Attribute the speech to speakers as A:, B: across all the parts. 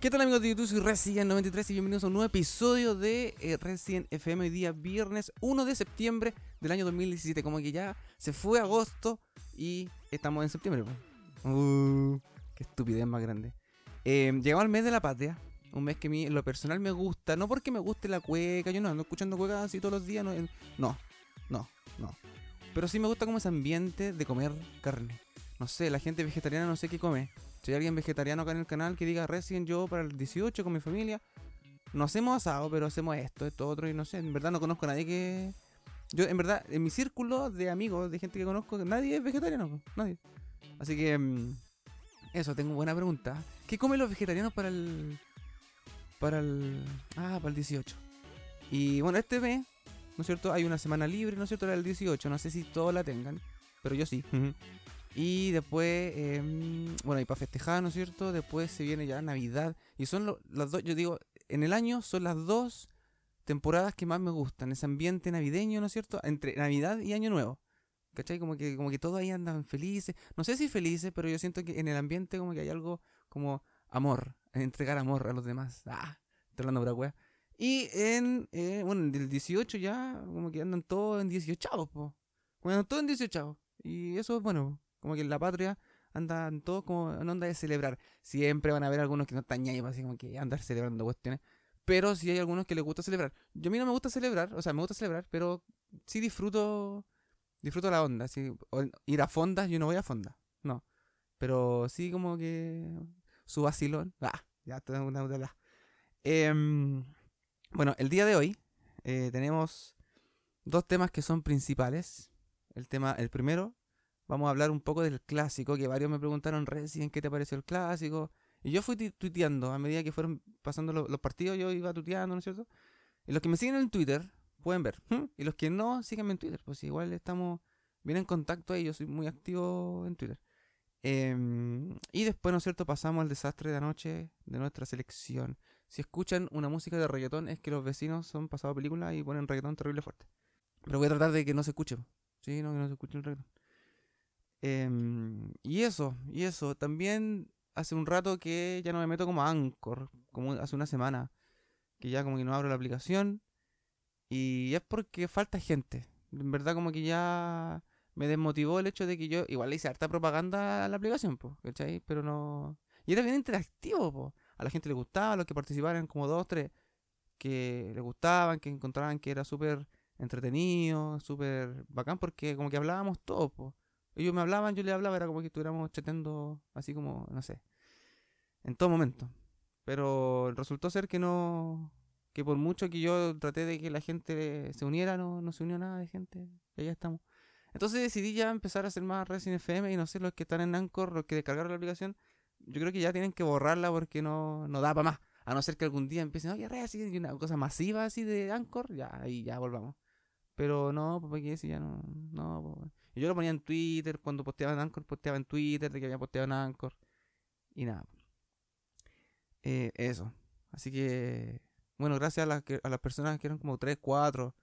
A: ¿Qué tal amigos de YouTube? Soy Resident93 y bienvenidos a un nuevo episodio de eh, Resident FM hoy día viernes 1 de septiembre del año 2017. Como que ya se fue agosto y estamos en septiembre. Uh, qué estupidez más grande. Eh, llegamos al mes de la patria. Un mes que a mí en lo personal me gusta. No porque me guste la cueca. Yo no ando escuchando cuecas así todos los días. No, no, no, no. Pero sí me gusta como ese ambiente de comer carne. No sé, la gente vegetariana no sé qué come. Si hay alguien vegetariano acá en el canal que diga recién yo para el 18 con mi familia, no hacemos asado, pero hacemos esto, esto, otro, y no sé, en verdad no conozco a nadie que. Yo, en verdad, en mi círculo de amigos, de gente que conozco, nadie es vegetariano, nadie. Así que. mm, Eso, tengo buena pregunta. ¿Qué comen los vegetarianos para el. para el. Ah, para el 18? Y bueno, este mes, ¿no es cierto? Hay una semana libre, ¿no es cierto? Era el 18, no sé si todos la tengan, pero yo sí. Y después, em, bueno, y para festejar, ¿no es cierto? Después se viene ya Navidad. Y son lo- las dos, yo digo, en el año son las dos temporadas que más me gustan. Ese ambiente navideño, ¿no es cierto? Entre Navidad y Año Nuevo. ¿Cachai? Como que, como que todos ahí andan felices. No sé si felices, pero yo siento que en el ambiente como que hay algo como amor. Entregar amor a los demás. Ah, estoy hablando pura wea. Y en, eh, bueno, del 18 ya, como que andan todos en 18, po. Como andan todos en 18. Y eso es bueno. Como que en la patria andan todos como en onda de celebrar. Siempre van a haber algunos que no están ñaños, así como que andar celebrando cuestiones. Pero sí hay algunos que les gusta celebrar. Yo a mí no me gusta celebrar, o sea, me gusta celebrar, pero sí disfruto disfruto la onda. así, o- ir a fondas, yo no voy a fondas, no. Pero sí como que su vacilón. Ah, ya una una- Em, bueno, el día de hoy eh, tenemos dos temas que son principales. El tema, el primero, vamos a hablar un poco del clásico, que varios me preguntaron recién qué te pareció el clásico. Y yo fui tu- tuiteando, a medida que fueron pasando lo- los partidos, yo iba tuiteando, ¿no es cierto? Y los que me siguen en Twitter pueden ver. Y los que no, síganme en Twitter, pues igual estamos bien en contacto ahí, yo soy muy activo en Twitter. Em, y después, ¿no es cierto?, pasamos al desastre de anoche de nuestra selección. Si escuchan una música de reggaetón es que los vecinos son pasado película y ponen reggaetón terrible fuerte. Pero voy a tratar de que no se escuche. Sí, no, que no se escuche el reggaetón. Em, y eso, y eso. También hace un rato que ya no me meto como a Anchor, como hace una semana. Que ya como que no abro la aplicación. Y es porque falta gente. En verdad como que ya me desmotivó el hecho de que yo igual le hice harta propaganda a la aplicación, po, ¿cachai? Pero no... Y era bien interactivo, po. A la gente le gustaba, los que participaban como dos, tres, que le gustaban, que encontraban que era súper entretenido, súper bacán, porque como que hablábamos todos, po. Ellos me hablaban, yo les hablaba, era como que estuviéramos chateando así como, no sé, en todo momento. Pero resultó ser que no, que por mucho que yo traté de que la gente se uniera, no, no se unió nada de gente, y allá estamos. Entonces decidí ya empezar a hacer más Resident FM y no sé, los que están en Anchor, los que descargaron la aplicación, yo creo que ya tienen que borrarla porque no, no da para más. A no ser que algún día empiecen, oye, Resident, y una cosa masiva así de Anchor, ya, ahí ya volvamos. Pero no, pues porque si ya no, no, pues. Yo lo ponía en Twitter, cuando posteaba en Anchor, posteaba en Twitter, de que había posteado en Anchor. Y nada. Eh, eso. Así que, bueno, gracias a, las a las personas que eran como 3, 4,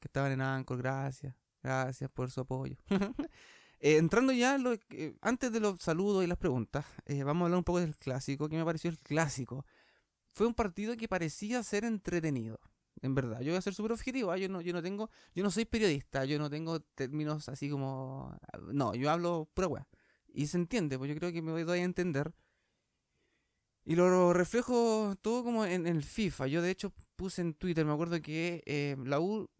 A: que estaban en Anchor, gracias. Gracias por su apoyo. Eh, entrando ya, antes de los saludos y las preguntas, eh, vamos a hablar un poco del clásico. ¿Qué me pareció el clásico? Fue un partido que parecía ser entretenido. En verdad, yo voy a ser súper objetivo. ¿ah? Yo, no, yo no tengo, yo no soy periodista, yo no tengo términos así como. No, yo hablo pura weá. Y se entiende, pues yo creo que me doy a entender. Y lo reflejo todo como en, en el FIFA. Yo de hecho puse en Twitter, me acuerdo que eh, la U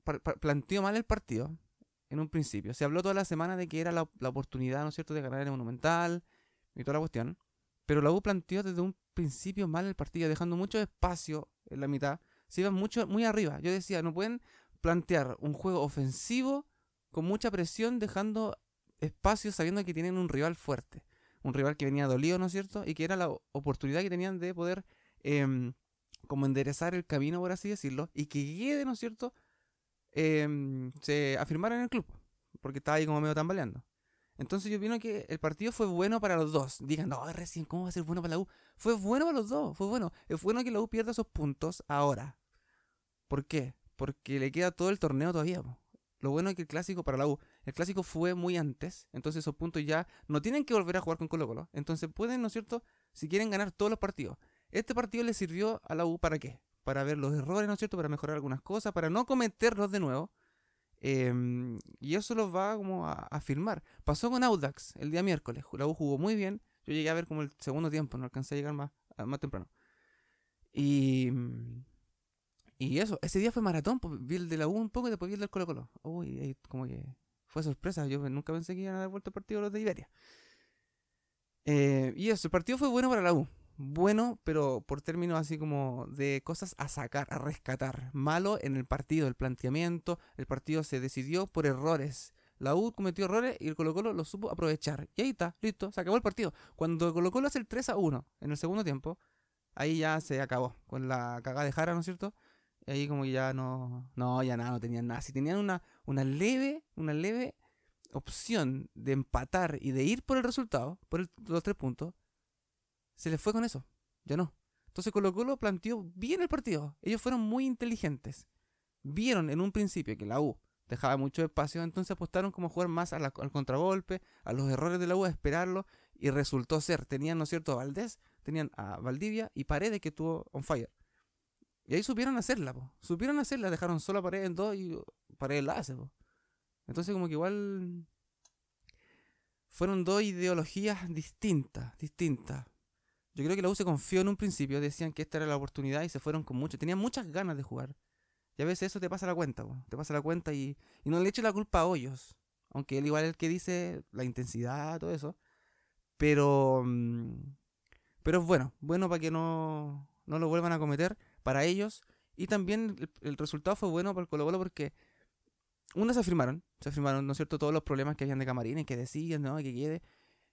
A: planteó mal el partido en un principio. Se habló toda la semana de que era la, la oportunidad, ¿no es cierto?, de ganar el Monumental y toda la cuestión. Pero la U planteó desde un principio mal el partido, dejando mucho espacio en la mitad. Se iban mucho, muy arriba. Yo decía, no pueden plantear un juego ofensivo con mucha presión, dejando espacio sabiendo que tienen un rival fuerte. Un rival que venía dolido, ¿no es cierto? Y que era la oportunidad que tenían de poder em, como enderezar el camino, por así decirlo, y que Guede, ¿no es cierto?, em, se afirmara en el club, porque estaba ahí como medio tambaleando. Entonces yo opino que el partido fue bueno para los dos. Digan, no, recién, ¿cómo va a ser bueno para la U? Fue bueno para los dos, fue bueno. Es bueno que la U pierda esos puntos ahora. ¿Por qué? Porque le queda todo el torneo todavía. Lo bueno es que el clásico para la U, el clásico fue muy antes, entonces esos puntos ya no tienen que volver a jugar con Colo Colo. Entonces pueden, ¿no es cierto? Si quieren ganar todos los partidos. Este partido le sirvió a la U para qué? Para ver los errores, ¿no es cierto? Para mejorar algunas cosas, para no cometerlos de nuevo. Em, y eso los va como a afirmar. Pasó con Audax el día miércoles. La U jugó muy bien. Yo llegué a ver como el segundo tiempo, no alcancé a llegar más, más temprano. Y, y eso, ese día fue maratón, pues, vi el de la U un poco y después vi el del Colo Colo. Uy, como que fue sorpresa. Yo nunca pensé que iban a dar vuelta el partido los de Iberia. Eh, y eso, el partido fue bueno para la U. Bueno, pero por términos así como de cosas a sacar, a rescatar. Malo en el partido, el planteamiento. El partido se decidió por errores. La U cometió errores y el Colo Colo lo supo aprovechar. Y ahí está, listo, se acabó el partido. Cuando el Colo Colo hace el 3 a 1 en el segundo tiempo, ahí ya se acabó. Con la cagada de Jara, ¿no es cierto? Y ahí como que ya no, no, ya nada, no tenían nada. Si tenían una, una leve, una leve opción de empatar y de ir por el resultado, por los tres puntos, se les fue con eso. Ya no. Entonces Colo Colo planteó bien el partido. Ellos fueron muy inteligentes. Vieron en un principio que la U dejaba mucho espacio, entonces apostaron como a jugar más al contragolpe, a los errores de la U, a esperarlo, y resultó ser, tenían, ¿no es cierto?, Valdés, tenían a Valdivia y Paredes que tuvo on fire. Y ahí supieron hacerla, supieron hacerla, dejaron solo a Paredes en dos y Paredes la hace. Entonces como que igual fueron dos ideologías distintas, distintas. Yo creo que la U se confió en un principio, decían que esta era la oportunidad y se fueron con mucho, tenían muchas ganas de jugar. Y a veces eso te pasa la cuenta, te pasa la cuenta y, no le eches la culpa a Hoyos. Aunque él igual es el que dice la intensidad, todo eso. Pero, mm, pero bueno, bueno para que no, no lo vuelvan a cometer para ellos. Y también el, resultado fue bueno para el Colo Colo porque unos se afirmaron, se afirmaron, ¿no es cierto?, todos los problemas que habían de camarines, que decían, ¿no?, que quede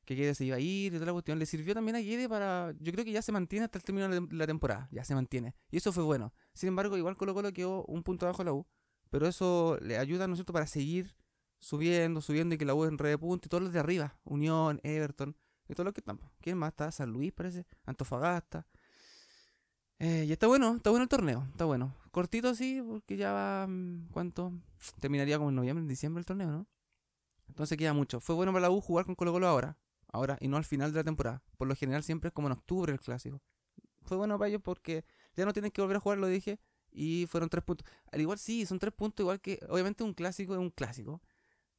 A: que Guede se iba a ir y toda la cuestión. Le sirvió también a Guede para. Yo creo que ya se mantiene hasta el término de la temporada. Ya se mantiene. Y eso fue bueno. Sin embargo, igual Colo Colo quedó un punto abajo de la U. Pero eso le ayuda, ¿no es cierto?, para seguir subiendo, subiendo y que la U en red de punto y todos los de arriba. Unión, Everton y todo lo que están. ¿Quién más está? San Luis, parece. Antofagasta. Eh, y está bueno, está bueno el torneo, está bueno. Cortito sí, porque ya va. Mm, ¿Cuánto? Terminaría como en noviembre, diciembre el torneo, ¿no? Entonces queda mucho. Fue bueno para la U jugar con Colo Colo ahora ahora y no al final de la temporada. Por lo general siempre es como en octubre el clásico. Fue bueno para ellos porque ya no tienen que volver a jugar, lo dije, y fueron tres puntos. Al igual sí, son tres puntos igual que, obviamente un clásico es un clásico.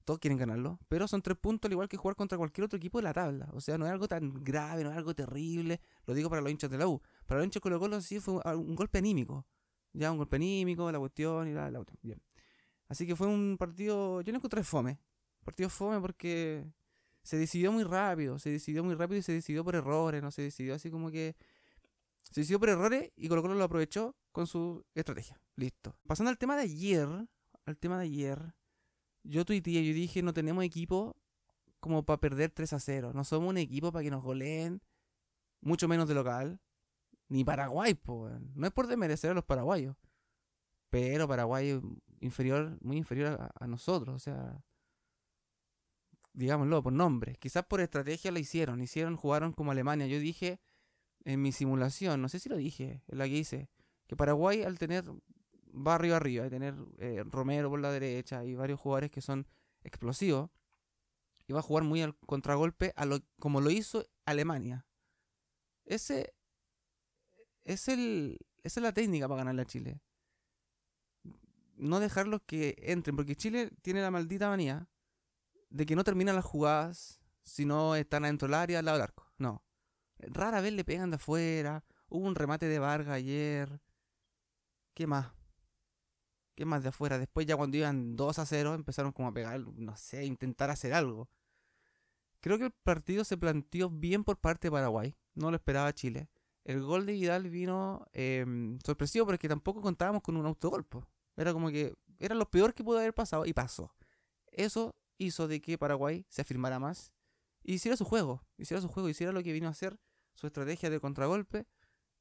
A: Todos quieren ganarlo, pero son tres puntos al igual que jugar contra cualquier otro equipo de la tabla. O sea, no es algo tan grave, no es algo terrible. Lo digo para los hinchas de la U. Para los hinchas de Colo Colo sí fue un golpe anímico. Ya, un golpe anímico, la cuestión y la, la. Así que fue un partido, yo no encontré fome. Partido fome porque se decidió muy rápido, se decidió muy rápido y se decidió por errores, no se decidió así como que... Se decidió por errores y Colo Colo lo aprovechó con su estrategia. Listo. Pasando al tema de ayer, al tema de ayer, yo tuiteé, yo dije, no tenemos equipo como para perder 3 a 0. No somos un equipo para que nos goleen, mucho menos de local. Ni Paraguay, pues. No es por desmerecer a los paraguayos. Pero Paraguay inferior, muy inferior a, a nosotros. O sea, digámoslo, por nombre. Quizás por estrategia lo hicieron. Hicieron, jugaron como Alemania. Yo dije en mi simulación, no sé si lo dije, en la que hice, que Paraguay al tener barrio arriba, y tener eh, Romero por la derecha y varios jugadores que son explosivos, iba a jugar muy al contragolpe a lo, como lo hizo Alemania. Ese es el esa es la técnica para ganarle a Chile. No dejarlos que entren, porque Chile tiene la maldita manía de que no terminan las jugadas si no están adentro del área al lado del arco. No. Rara vez le pegan de afuera. Hubo un remate de Vargas ayer. ¿Qué más? ¿Qué más de afuera? Después ya cuando iban 2 a 0 empezaron como a pegar, no sé, a intentar hacer algo. Creo que el partido se planteó bien por parte de Paraguay. No lo esperaba Chile. El gol de Vidal vino eh, sorpresivo porque tampoco contábamos con un autogolpo. Era como que era lo peor que pudo haber pasado y pasó. Eso hizo de que Paraguay se afirmara más y hiciera su juego, hiciera su juego, hiciera lo que vino a hacer, su estrategia de contragolpe,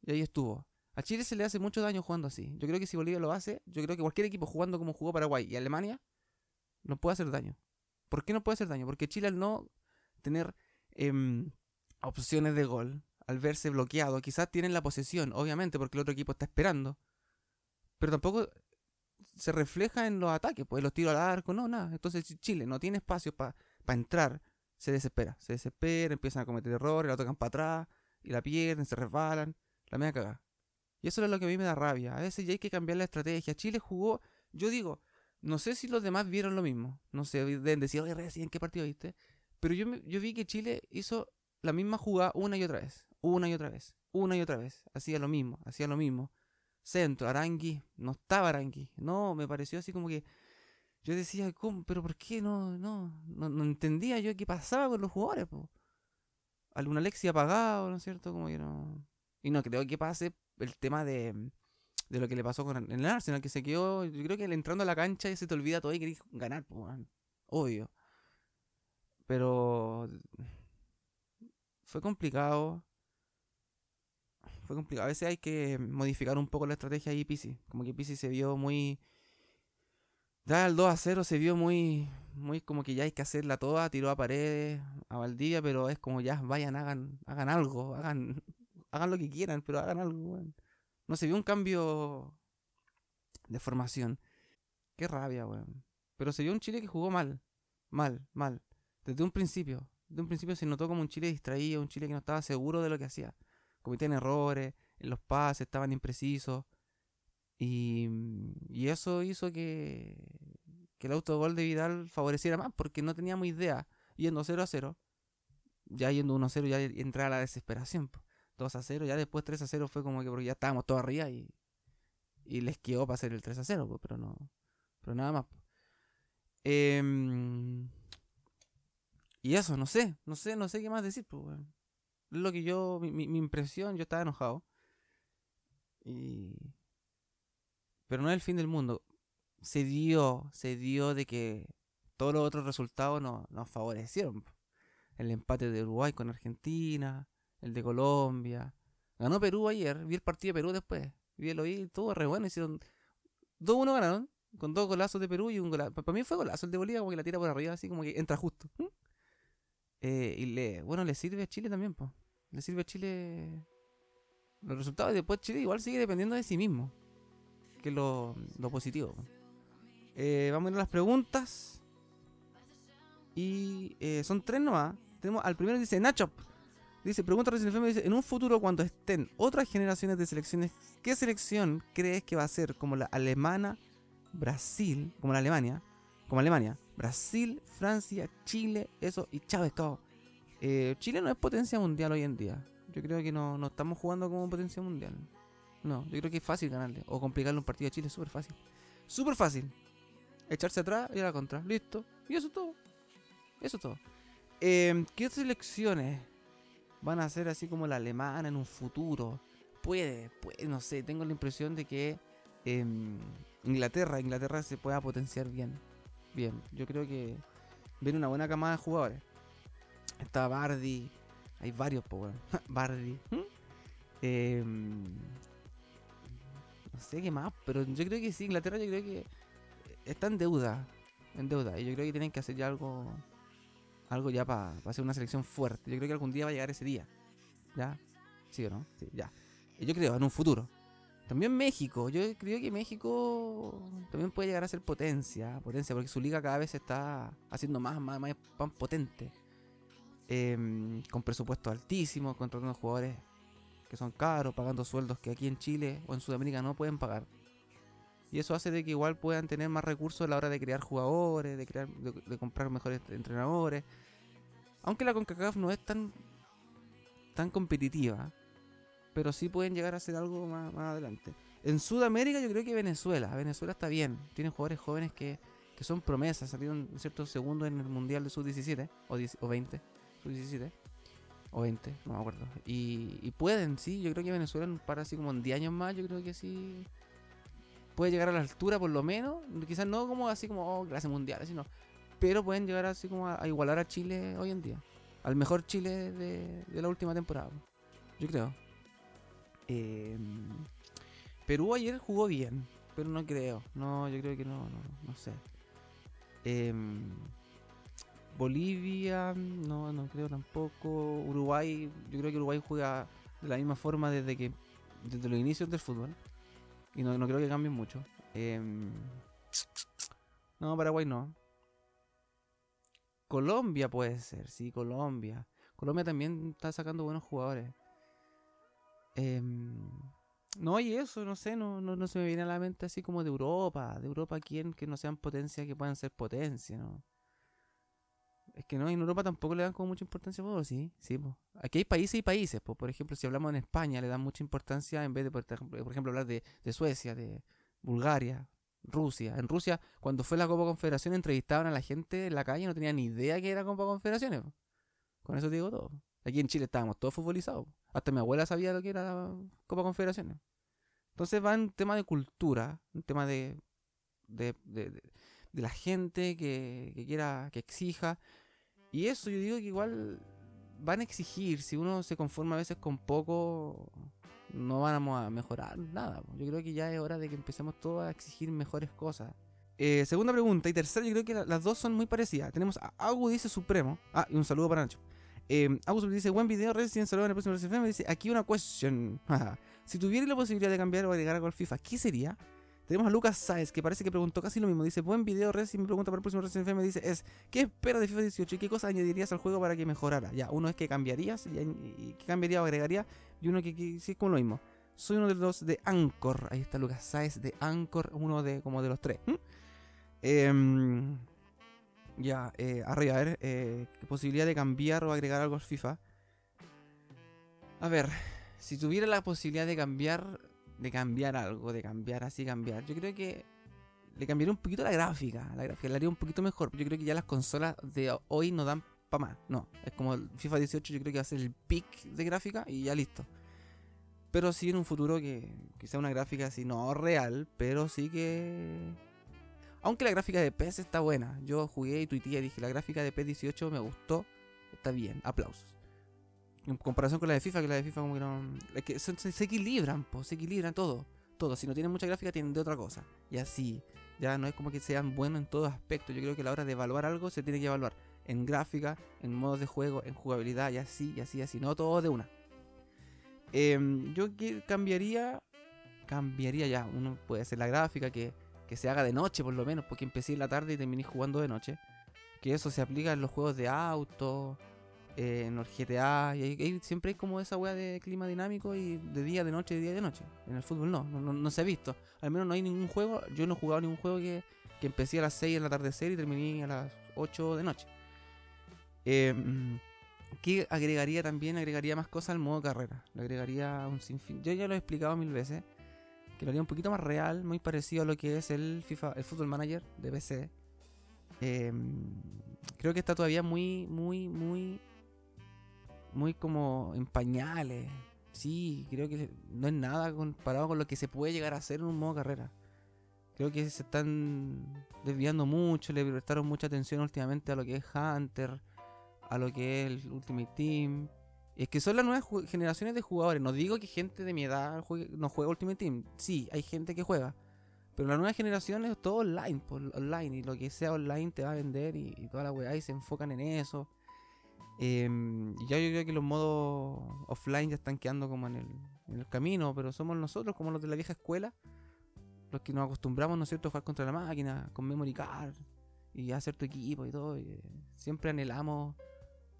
A: y ahí estuvo. A Chile se le hace mucho daño jugando así. Yo creo que si Bolivia lo hace, yo creo que cualquier equipo jugando como jugó Paraguay y Alemania, no puede hacer daño. ¿Por qué no puede hacer daño? Porque Chile al no tener em, opciones de gol, al verse bloqueado, quizás tienen la posesión, obviamente, porque el otro equipo está esperando. Pero tampoco se refleja en los ataques, pues los tiros al arco, no, nada. Entonces Chile no tiene espacio para entrar, se desespera, se desespera, empiezan a cometer errores, la tocan para atrás y la pierden, se resbalan, La media cagada. Y eso es lo que a mí me da rabia. A veces ya hay que cambiar la estrategia. Chile jugó, yo digo, no sé si los demás vieron lo mismo. No sé, deben decir, oye, ¿en qué partido viste? Pero yo, yo vi que Chile hizo la misma jugada una y otra vez. Una y otra vez. Una y otra vez. Hacía lo mismo, hacía lo mismo. Centro, Arangui, no estaba Arangui. No, me pareció así como que. Yo decía, ¿cómo? ¿Pero por qué? No, no, no, entendía yo qué pasaba con los jugadores, po. Alguna Alexia apagado, ¿no es cierto? Como que no. Y no creo que pase el tema de, de lo que le pasó con el Arsenal, que se quedó. Yo creo que entrando a la cancha y se te olvida todo y querés ganar, po, obvio. Pero. Fue complicado fue complicado. A veces hay que modificar un poco la estrategia ahí Pisi. Como que Pisi se vio muy. Ya el 2 a 0 se vio muy. Muy como que ya hay que hacerla toda. Tiró a paredes, a Valdivia, pero es como ya vayan, hagan, hagan algo, hagan, hagan lo que quieran, pero hagan algo, No se vio un cambio de formación. Qué rabia, weón. Pero se vio un Chile que jugó mal. Mal, mal. Desde un principio. Desde un principio se notó como un Chile distraído, un Chile que no estaba seguro de lo que hacía cometían errores, en los pases estaban imprecisos. Y, y eso hizo que, que el autogol de Vidal favoreciera más porque no teníamos idea. Yendo 0 a 0, ya yendo 1 a 0, ya entraba la desesperación. 2 a 0, ya después 3 a 0 fue como que porque ya estábamos todos arriba y, y les quedó para hacer el 3 a 0, pero no. Pero nada más. Em, y eso, no sé, no sé, no sé qué más decir, pues, lo que yo, mi, mi, impresión, yo estaba enojado. Y... Pero no es el fin del mundo. Se dio, se dio de que todos los otros resultados no, nos favorecieron. El empate de Uruguay con Argentina, el de Colombia. Ganó Perú ayer, vi el partido de Perú después. Vi lo vi, todo re bueno. Hicieron 2-1 ganaron, con dos golazos de Perú y un golazo. Para mí fue golazo el de Bolivia, como que la tira por arriba, así como que entra justo. Eh, y le, bueno, le sirve a Chile también, pues le sirve a Chile los resultados y después Chile igual sigue dependiendo de sí mismo, que es lo, positivo. Eh, vamos a ir a las preguntas. Y eh, son tres nomás. Tenemos al primero dice Nacho. Dice, pregunta recién dice, en un futuro cuando estén otras generaciones de selecciones, ¿qué selección crees que va a ser como la alemana, Brasil, como la Alemania, como Alemania, Brasil, Francia, Chile, eso y Chávez, cao? Eh, Chile no es potencia mundial hoy en día. Yo creo que no, no estamos jugando como potencia mundial. No, yo creo que es fácil ganarle. O complicarle un partido a Chile, súper fácil. Súper fácil. Echarse atrás y a la contra. Listo. Y eso es todo. Eso es todo. Em, ¿Qué selecciones van a ser así como la alemana en un futuro? Puede, puede, no sé. Tengo la impresión de que em, Inglaterra, Inglaterra se pueda potenciar bien. Bien, yo creo que viene una buena camada de jugadores. Está Bardi. Hay varios, pues, Bardi. ¿Mm? Em, no sé qué más, pero yo creo que sí, Inglaterra yo creo que está en deuda. En deuda. Y yo creo que tienen que hacer ya algo. Algo ya para hacer una selección fuerte. Yo creo que algún día va a llegar ese día. ¿Ya? ¿Sí o no? Sí, ya. Yo creo, en un futuro. También México. Yo creo que México también puede llegar a ser potencia. Potencia, porque su liga cada vez se está haciendo más, más, más potente. Em, con presupuestos altísimos, contratando jugadores que son caros, pagando sueldos que aquí en Chile o en Sudamérica no pueden pagar. Y eso hace de que igual puedan tener más recursos a la hora de crear jugadores, de, crear, de, comprar mejores entrenadores. Aunque la CONCACAF no es tan, tan competitiva, pero sí pueden llegar a hacer algo más, adelante. En Sudamérica yo creo que Venezuela, Venezuela está bien, tienen jugadores jóvenes que, que son promesas, salieron ciertos segundos en el Mundial de Sub-17 o, o 20 17 o 20, no me acuerdo. Y, pueden, sí, yo creo que Venezuela para así como en 10 años más, yo creo que sí puede llegar a la altura por lo menos, quizás no como así como oh, clase mundial, sino pero pueden llegar así como a, igualar a Chile hoy en día, al mejor Chile de, la última temporada, yo creo. Em, Perú ayer jugó bien, pero no creo, no, yo creo que no, no, no sé. Eh, Bolivia, no, no creo tampoco. Uruguay, yo creo que Uruguay juega de la misma forma desde que desde los inicios del fútbol. Y no, creo que cambien mucho. Em, no, Paraguay no. Colombia puede ser, sí, Colombia. Colombia también está sacando buenos jugadores. Em, no, y eso, no sé, no, no, no, se me viene a la mente así como de Europa. De Europa, ¿quién que no sean potencias que puedan ser potencia, no? Es que no, en Europa tampoco le dan como mucha importancia a sí, sí, pues. Aquí hay países y países, pues. Por ejemplo, si hablamos en España, le dan mucha importancia en vez de, por ejemplo, por ejemplo hablar de, de Suecia, de Bulgaria, Rusia. En Rusia, cuando fue la Copa Confederación, entrevistaban a la gente en la calle y no tenían ni idea que era Copa Confederaciones. Con eso te digo todo. Aquí en Chile estábamos todos futbolizados. Hasta mi abuela sabía lo que era Copa Confederaciones. Entonces va en tema de cultura, un tema de, de, de, la gente que, que, quiera, que exija. Y eso yo digo que igual van a exigir. Si uno se conforma a veces con poco, no vamos a mejorar nada. Yo creo que ya es hora de que empecemos todos a exigir mejores cosas. Eh, segunda pregunta y tercera, yo creo que las dos son muy parecidas. Tenemos a Agu dice Supremo. Ah, y un saludo para Nacho. Eh, dice, buen video, Resident saludo en el próximo RCFM. Dice, aquí una question. si tuviera la posibilidad de cambiar o agregar algo al FIFA, ¿qué sería? Tenemos a Lucas Saez, que parece que preguntó casi lo mismo. Dice, buen video, Resi. Me pregunta para el próximo Resident FM. Dice, es, ¿qué esperas de FIFA 18 y qué cosas añadirías al juego para que mejorara? Ya, uno es que cambiarías, y, qué cambiaría o agregaría, y uno que, sí es como lo mismo. Soy uno de los de Anchor. Ahí está Lucas Saez de Anchor, uno de como de los tres. Em, ya, eh, arriba, a ver, eh, posibilidad de cambiar o agregar algo al FIFA. A ver, si tuviera la posibilidad de cambiar, de cambiar algo, de cambiar así, cambiar, yo creo que le cambiaría un poquito la gráfica. La gráfica la haría un poquito mejor. Yo creo que ya las consolas de hoy no dan para más. No, es como FIFA 18, yo creo que va a ser el pick de gráfica y ya listo. Pero sí en un futuro que, que sea una gráfica así, no real, pero sí que aunque la gráfica de PES está buena. Yo jugué y tuiteé y dije, la gráfica de PES 18 me gustó. Está bien, aplausos. En comparación con la de FIFA, que la de FIFA como que no... Es que se, equilibran, pues, se equilibran todo. Todo. Si no tienen mucha gráfica, tienen de otra cosa. Y así. Ya no es como que sean buenos en todo aspecto. Yo creo que a la hora de evaluar algo se tiene que evaluar en gráfica, en modos de juego, en jugabilidad y así, y así, y así. No todo de una. Em, yo cambiaría... Cambiaría ya. Uno puede hacer la gráfica que que se haga de noche por lo menos, porque empecé en la tarde y terminé jugando de noche. Que eso se aplica en los juegos de auto, eh, en los GTA, y siempre hay como esa weá de clima dinámico y de día, de noche, de día, de noche. En el fútbol no, no, se ha visto. Al menos no hay ningún juego, yo no he jugado ningún juego que, que empecé a las 6 en la atardecer y terminé a las 8 de noche. Eh, que agregaría también, agregaría más cosas al modo carrera. Le agregaría un sinfín. Yo ya lo he explicado mil veces que lo haría un poquito más real, muy parecido a lo que es el FIFA, el Football Manager de PC. Em, creo que está todavía muy, muy, muy, muy como en pañales. Sí, creo que no es nada comparado con lo que se puede llegar a hacer en un modo carrera. Creo que se están desviando mucho, le prestaron mucha atención últimamente a lo que es Hunter, a lo que es el Ultimate Team. Es que son las nuevas generaciones de jugadores. No digo que gente de mi edad no juega Ultimate Team. Sí, hay gente que juega. Pero la nueva generación es todo online, por online. Y lo que sea online te va a vender y, toda la weá y se enfocan en eso. Y ya yo creo que los modos offline ya están quedando como en el, en el, camino. Pero somos nosotros, como los de la vieja escuela, los que nos acostumbramos, ¿no es cierto?, a jugar contra la máquina, con memory card y hacer tu equipo y todo. Y, siempre anhelamos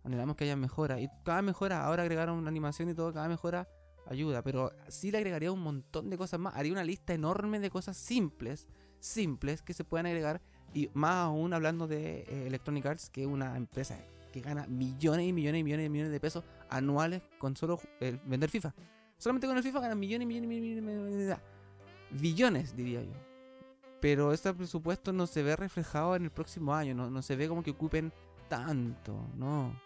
A: anhelamos que haya mejora. Y cada mejora, ahora agregaron una animación y todo, cada mejora ayuda. Pero sí le agregaría un montón de cosas más. Haría una lista enorme de cosas simples, simples que se pueden agregar. Y más aún hablando de eh, Electronic Arts, que es una empresa que gana millones y millones y millones y millones de pesos anuales con solo vender FIFA. Solamente con el FIFA ganan millones y millones y millones, millones, millones, billones, diría yo. Pero este presupuesto no se ve reflejado en el próximo año, no, no se ve como que ocupen tanto, no.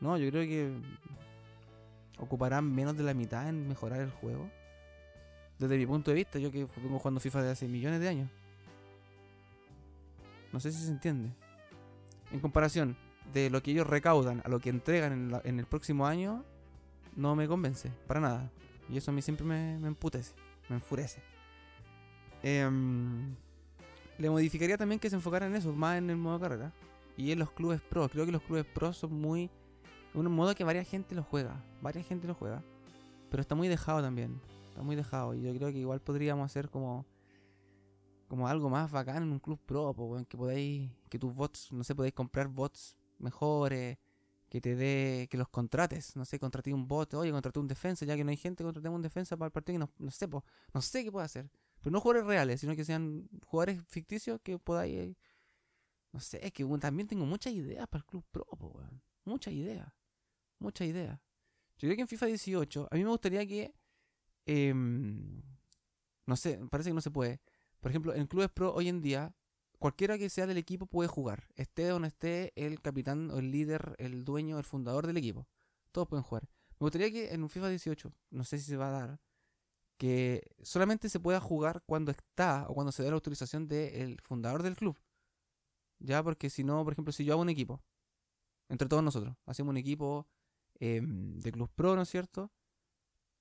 A: No, yo creo que ocuparán menos de la mitad en mejorar el juego. Desde mi punto de vista, yo que vengo jugando FIFA de hace millones de años. No sé si se entiende. En comparación de lo que ellos recaudan a lo que entregan en, el próximo año, no me convence, para nada. Y eso a mí siempre me, me emputece, me enfurece. Em, le modificaría también que se enfocara en eso, más en el modo carrera. Y en los clubes pro. Creo que los clubes pro son muy un modo que varias gente lo juega. Varias gente lo juega. Pero está muy dejado también. Está muy dejado. Y yo creo que igual podríamos hacer como. Como algo más bacán en un club pro, en que podáis. Que tus bots, no sé, podéis comprar bots mejores. que te dé, que los contrates, no sé, contraté un bot, oye, contraté un defensa, ya que no hay gente, contratemos un defensa para el partido, no, no sé, no sé qué puede hacer. Pero no jugadores reales, sino que sean jugadores ficticios que podáis, no sé, es que también tengo muchas ideas para el Club Pro, muchas ideas, muchas ideas. Yo creo que en FIFA 18, a mí me gustaría que, em, no sé, parece que no se puede. Por ejemplo, en clubes pro hoy en día cualquiera que sea del equipo puede jugar, esté o no esté el capitán o el líder, el dueño, el fundador del equipo. Todos pueden jugar. Me gustaría que en un FIFA 18, no sé si se va a dar, que solamente se pueda jugar cuando está o cuando se dé la autorización del fundador del club. Ya, porque si no, por ejemplo, si yo hago un equipo, entre todos nosotros, hacemos un equipo em, de Club Pro, ¿no es cierto?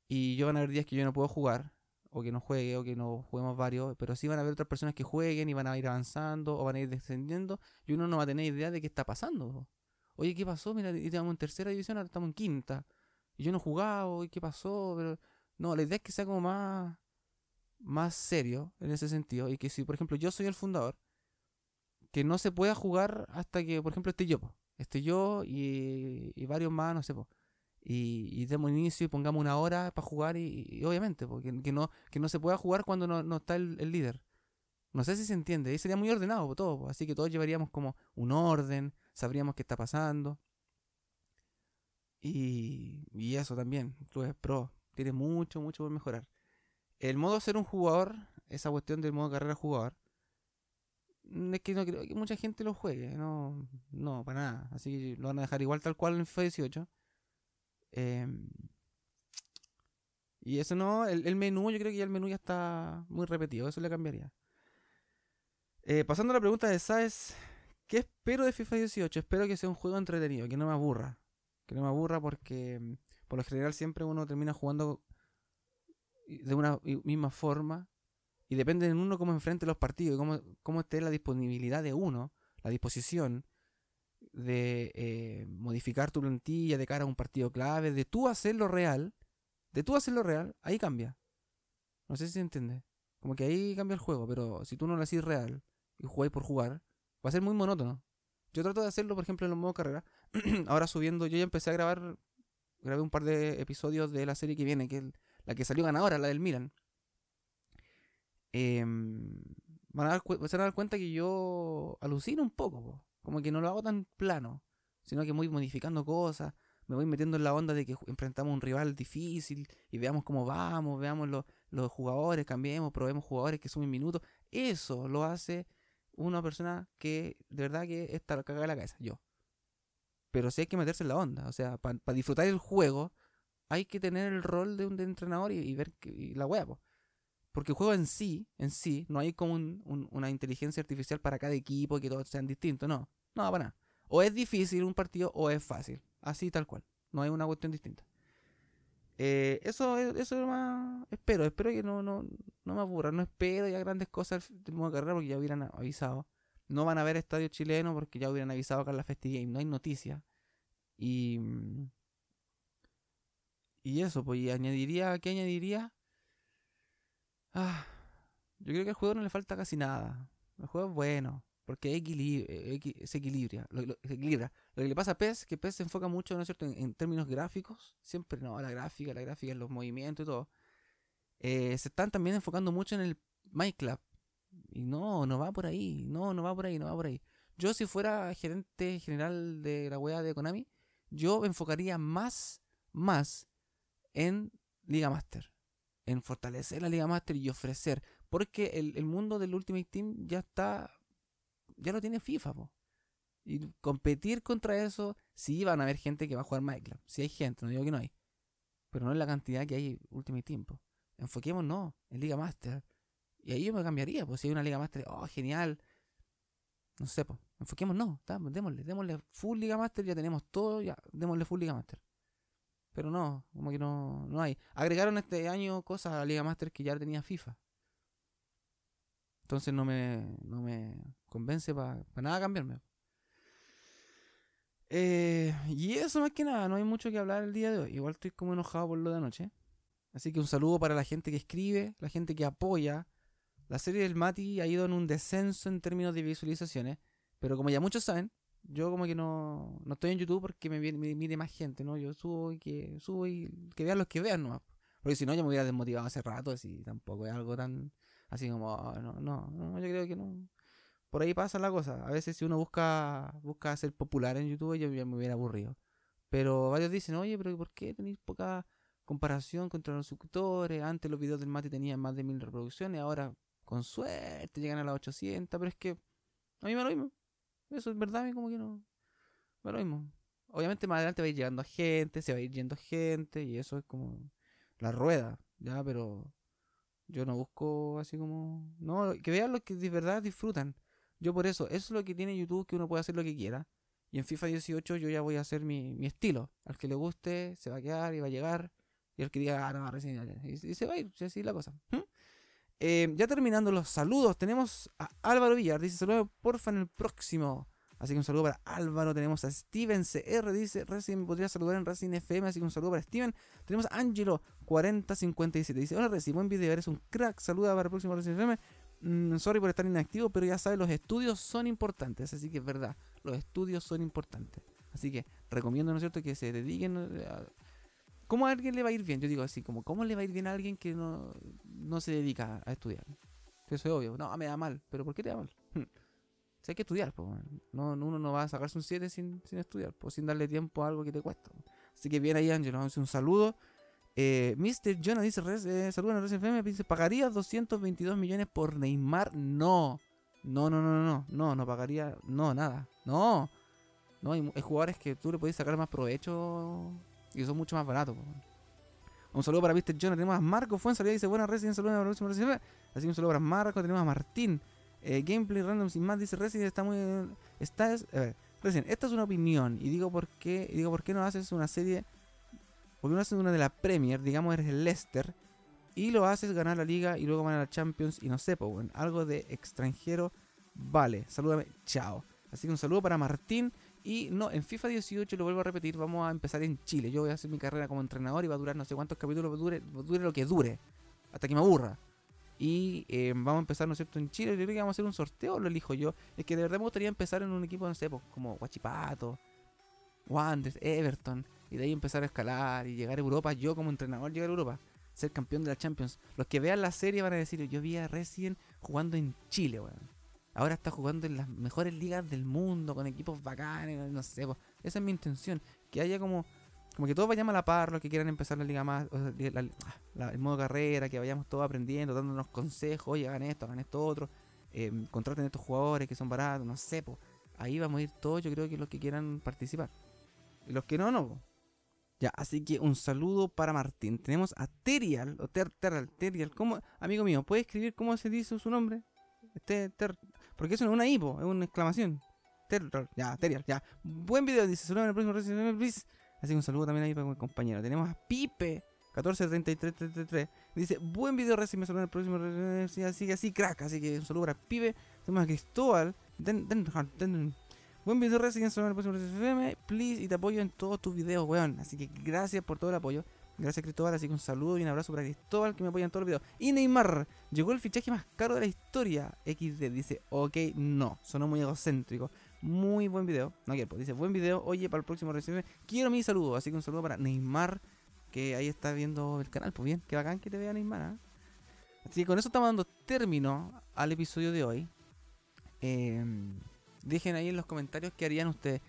A: Y yo van a haber días que yo no puedo jugar, o que no juegue, o que no juguemos varios, pero sí van a haber otras personas que jueguen y van a ir avanzando o van a ir descendiendo y uno no va a tener idea de qué está pasando. Oye, ¿qué pasó? Mira, estamos en tercera división, ahora estamos en quinta. Y yo no jugado, ¿y qué pasó? Pero no, la idea es que sea como más, más serio en ese sentido y que si, por ejemplo, yo soy el fundador, que no se pueda jugar hasta que, por ejemplo, esté yo. Esté yo y, y varios más, no sé, po y, y, demos inicio y pongamos una hora para jugar y, obviamente, porque que no, que no se pueda jugar cuando no, está el, líder. No sé si se entiende, ahí sería muy ordenado todo, así que todos llevaríamos como un orden, sabríamos qué está pasando. Y, y eso también, Clubes Pro, tiene mucho, mucho por mejorar. El modo ser un jugador, esa cuestión del modo carrera jugador, es que no creo que mucha gente lo juegue, no, no, para nada. Así que lo van a dejar igual tal cual en FIFA 18 Em, y eso no, el, menú, yo creo que ya el menú ya está muy repetido, eso le cambiaría. Eh, pasando a la pregunta de Saez, ¿qué espero de FIFA 18? Espero que sea un juego entretenido, que no me aburra. Que no me aburra porque mm, por lo general siempre uno termina jugando de una misma forma y depende de uno cómo enfrente los partidos, cómo, cómo esté la disponibilidad de uno, la disposición de eh, modificar tu plantilla de cara a un partido clave, de tú hacerlo real, de tú hacerlo real, ahí cambia. No sé si se entiende. Como que ahí cambia el juego, pero si tú no lo haces real y jugáis por jugar, va a ser muy monótono. Yo trato de hacerlo, por ejemplo, en los modos carrera. Ahora subiendo, yo ya empecé a grabar, grabé un par de episodios de la serie que viene, que la que salió ganadora, la del Milan. Em, van a dar, van a dar cuenta que yo alucino un poco. Como que no lo hago tan plano, sino que voy modificando cosas, me voy metiendo en la onda de que enfrentamos un rival difícil y veamos cómo vamos, veamos los jugadores, cambiemos, probemos jugadores que sumen minutos. Eso lo hace una persona que de verdad que está cagada de la cabeza, yo. Pero sí hay que meterse en la onda, o sea, para disfrutar el juego hay que tener el rol de un entrenador y, ver que, la hueá, porque el juego en sí, en sí, no hay como una inteligencia artificial para cada equipo que todos sean distintos, no. No, para nada. O es difícil un partido o es fácil. Así tal cual. No hay una cuestión distinta. Eh, eso, eso es más. Espero, espero que no, no, no me aburra. No espero ya grandes cosas del modo carrera porque ya hubieran avisado. No van a ver estadio chileno porque ya hubieran avisado acá en la Game. No hay noticias. Y. Y eso, pues, y añadiría, ¿qué añadiría? Ah, yo creo que al juego no le falta casi nada. El juego es bueno, porque eh, equilibra, lo, se equilibra. Lo que le pasa a PES, que PES se enfoca mucho, ¿no es cierto?, en, términos gráficos, siempre, no, la gráfica, la gráfica, en los movimientos y todo. Eh, se están también enfocando mucho en el Minecraft. Y no, no va por ahí, no, no va por ahí, no va por ahí. Yo si fuera gerente general de la wea de Konami, yo enfocaría más, más en Liga Master en fortalecer la Liga Master y ofrecer. Porque el, mundo del Ultimate Team ya está. Ya lo tiene FIFA, Y competir contra eso, sí van a haber gente que va a jugar Minecraft. Si hay gente, no digo que no hay. Pero no es la cantidad que hay Ultimate Team, Enfoquemos no en Liga Master. Y ahí yo me cambiaría, pues si hay una Liga Master, oh, genial. No sé, pues. Enfoquemos no, démosle, démosle full Liga Master, ya tenemos todo, ya, démosle full Liga Master. Pero no, como que no, no hay. Agregaron este año cosas a la Liga Master que ya tenía FIFA. Entonces no me, no me convence para nada cambiarme. Eh, y eso más que nada, no hay mucho que hablar el día de hoy. Igual estoy como enojado por lo de anoche. Así que un saludo para la gente que escribe, la gente que apoya. La serie del Mati ha ido en un descenso en términos de visualizaciones. Pero como ya muchos saben, Yo como que no, no estoy en YouTube porque me, mire más gente, ¿no? Yo subo y que subo y que vean los que vean nomás. Porque si no, yo me hubiera desmotivado hace rato, así tampoco es algo tan así como, ah, no, no, no, yo creo que no. Por ahí pasa la cosa. A veces si uno busca busca ser popular en YouTube, yo ya me hubiera aburrido. Pero varios dicen, oye, pero ¿por qué tenéis poca comparación contra los suscriptores? Antes los videos del Mati tenían más de mil reproducciones, ahora con suerte llegan a las 800, pero es que a mí me lo mismo. Eso es verdad, a mí como que no. Me mismo. Obviamente más adelante va a ir llegando a gente, se va a ir yendo gente, y eso es como la rueda, ya, pero yo no busco así como. No, que vean lo que de verdad disfrutan. Yo por eso, eso es lo que tiene YouTube, que uno puede hacer lo que quiera. Y en FIFA 18 yo ya voy a hacer mi, mi estilo. Al que le guste, se va a quedar y va a llegar. Y al que diga, ah, no, recién, y, y se va a ir, así la cosa. ¿Mm? Eh, ya terminando los saludos, tenemos a Álvaro Villar, dice saludos porfa en el próximo. Así que un saludo para Álvaro. Tenemos a Steven CR, dice recién me podría saludar en Racing FM. Así que un saludo para Steven. Tenemos a Angelo4057, dice: Hola Reci, buen video, eres un crack. Saluda para el próximo Racing FM. Mm, sorry por estar inactivo, pero ya sabes, los estudios son importantes. Así que es verdad, los estudios son importantes. Así que recomiendo, ¿no es cierto?, que se dediquen a, ¿Cómo a alguien le va a ir bien? Yo digo así, como, ¿cómo le va a ir bien a alguien que no, no se dedica a estudiar? Eso es obvio. No, me da mal. ¿Pero por qué te da mal? Hay que estudiar, pues. No, uno no va a sacarse un 7 sin, sin estudiar, pues, sin darle tiempo a algo que te cuesta. Así que bien ahí, Ángel, vamos a un saludo. Eh, Mr. Jonah dice, eh, saludos en FM, dice, ¿pagarías 222 millones por Neymar? No. No, no, no, no, no, no pagaría, no, nada. No. No, hay, hay jugadores que tú le puedes sacar más provecho y son mucho más baratos. Un saludo para Mr. John. Tenemos a Marco Fuenza. Dice buenas Resident. Saludos a próxima Resident. Así un saludo para Marco. Tenemos a Martín. Eh, gameplay random sin más. Dice Resident está muy. Está es, a ver, Resident, esta es una opinión. Y digo por qué. Y digo por qué no haces una serie. Porque no haces una de la Premier. Digamos eres el Leicester. Y lo haces ganar la liga. Y luego ganar la Champions. Y no sé, pues bueno, algo de extranjero. Vale. Salúdame. Chao. Así que un saludo para Martín. Y no, en FIFA 18, lo vuelvo a repetir, vamos a empezar en Chile. Yo voy a hacer mi carrera como entrenador y va a durar no sé cuántos capítulos, dure, dure lo que dure, hasta que me aburra. Y eh, vamos a empezar, ¿no es cierto?, en Chile. Yo creo que vamos a hacer un sorteo, lo elijo yo. Es que de verdad me gustaría empezar en un equipo, no sé, pues, como Guachipato, Wanderers, Everton. Y de ahí empezar a escalar y llegar a Europa. Yo como entrenador llegar a Europa. Ser campeón de la Champions. Los que vean la serie van a decir, yo vi a Resident jugando en Chile, weón. Ahora está jugando en las mejores ligas del mundo, con equipos bacanes, no sé. esa es mi intención. Que haya como, como que todos vayamos a la par, los que quieran empezar la liga más, el modo carrera, que vayamos todos aprendiendo, dándonos consejos, oye, hagan esto, hagan esto otro, eh, contraten a estos jugadores que son baratos, no sé. Ahí vamos a ir todos, yo creo que los que quieran participar. Y los que no, no. Ya, así que un saludo para Martín. Tenemos a Terial, o Ter, Terial, ¿cómo? Amigo mío, ¿puede escribir cómo se dice su nombre? Este, ter, porque eso no es una hipo, es una exclamación. Terror, ya, Terial, ya. Buen video, dice. Saludos en el próximo Resident Así que un saludo también ahí para mi compañero. Tenemos a Pipe. 143333 dice buen video Resident me saluda en el próximo así así crack así que un saludo para Pipe tenemos a Cristóbal den, den, den, buen video Resident en el próximo FM please y te apoyo en todos tus videos weón así que gracias por todo el apoyo Gracias Cristóbal, así que un saludo y un abrazo para Cristóbal que me apoya en todos los videos. Y Neymar, llegó el fichaje más caro de la historia. XD dice, ok, no, sonó muy egocéntrico. Muy buen video. No quiero, dice, buen video. Oye, para el próximo recibe, quiero mi saludo. Así que un saludo para Neymar, que ahí está viendo el canal. Pues bien, qué bacán que te vea Neymar. ¿ah? Así que con eso estamos dando término al episodio de hoy. Em, dejen ahí en los comentarios qué harían ustedes.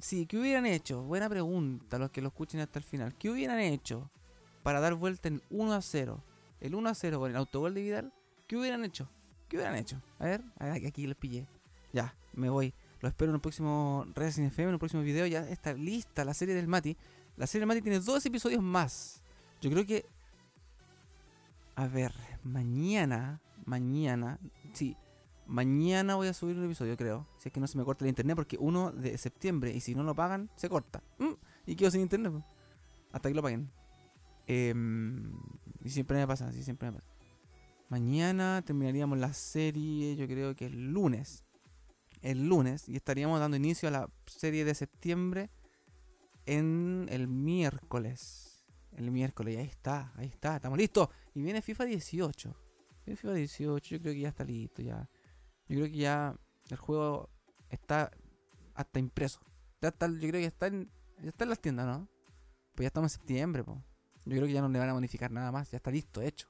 A: Sí, ¿qué hubieran hecho? Buena pregunta, los que lo escuchen hasta el final. ¿Qué hubieran hecho para dar vuelta en 1 a 0? El 1 a 0 con el autogol de Vidal. ¿Qué hubieran hecho? ¿Qué hubieran hecho? A ver, a aquí los pillé. Ya, me voy. Lo espero en el próximo Resident FM, en el próximo video. Ya está lista la serie del Mati. La serie del Mati tiene dos episodios más. Yo creo que. A ver, mañana. Mañana. Sí, Mañana voy a subir un episodio, creo. Si es que no se me corta el internet, porque uno de septiembre, y si no lo pagan, se corta. Mm, y quedo sin internet. Hasta que lo paguen. Em, y siempre me pasa, así siempre me pasa. Mañana terminaríamos la serie, yo creo que el lunes. El lunes. Y estaríamos dando inicio a la serie de septiembre en el miércoles. El miércoles, y ahí está, ahí está, estamos listos. Y viene FIFA 18. Viene FIFA 18, yo creo que ya está listo, ya. Yo creo que ya el juego está hasta impreso. Ya está, yo creo que ya está en, ya está en las tiendas, ¿no? Pues ya estamos en septiembre, pues. Yo creo que ya no le van a modificar nada más, ya está listo, hecho.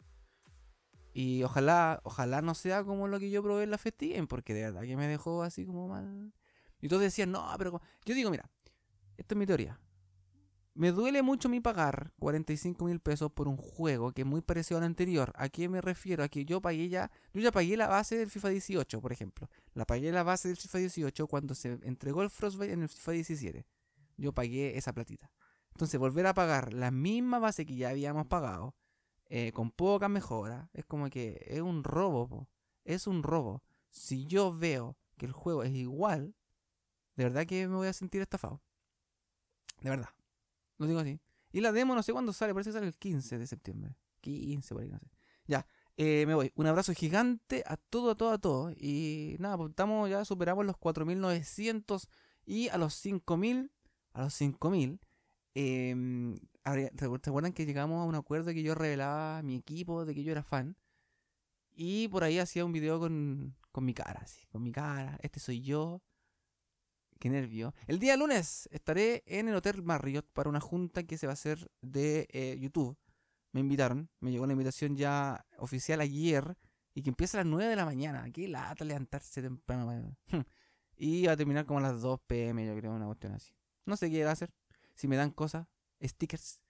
A: Y ojalá, ojalá no sea como lo que yo probé en la Festigen, porque de verdad que me dejó así como mal. Y todos decían, no, pero yo digo, mira, esta es mi teoría. Me duele mucho mi pagar 45 mil pesos por un juego que es muy parecido al anterior. ¿A qué me refiero? A que yo pagué ya, yo ya pagué la base del FIFA 18, por ejemplo. La pagué la base del FIFA 18 cuando se entregó el Frostbite en el FIFA 17. Yo pagué esa platita. Entonces, volver a pagar la misma base que ya habíamos pagado, eh, con poca mejora, es como que es un robo, es un robo. Si yo veo que el juego es igual, de verdad que me voy a sentir estafado. De verdad. Lo digo así. Y la demo no sé cuándo sale, parece que sale el 15 de septiembre. 15, por ahí, no sé. Ya, eh, me voy. Un abrazo gigante a todo, a todo, a todo. Y nada, pues estamos, ya superamos los 4.900 y a los 5.000, a los 5.000. Eh, ¿Se acuerdan que llegamos a un acuerdo de que yo revelaba mi equipo, de que yo era fan? Y por ahí hacía un video con, con mi cara, así, con mi cara. Este soy yo. Qué. El día lunes estaré en el Hotel Marriott para una junta que se va a hacer de eh, YouTube. Me invitaron, me llegó la invitación ya oficial ayer y que empieza a las 9 de la mañana. Qué lata levantarse temprano. y va a terminar como a las 2 pm, yo creo, una cuestión así. No sé qué va a hacer. Si me dan cosas, stickers,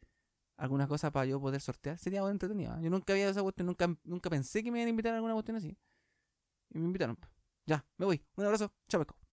A: alguna cosa para yo poder sortear, sería muy entretenido. ¿eh? Yo nunca había esa cuestión, nunca, nunca pensé que me iban a invitar a alguna cuestión así. Y me invitaron. Ya, me voy. Un abrazo. Chao,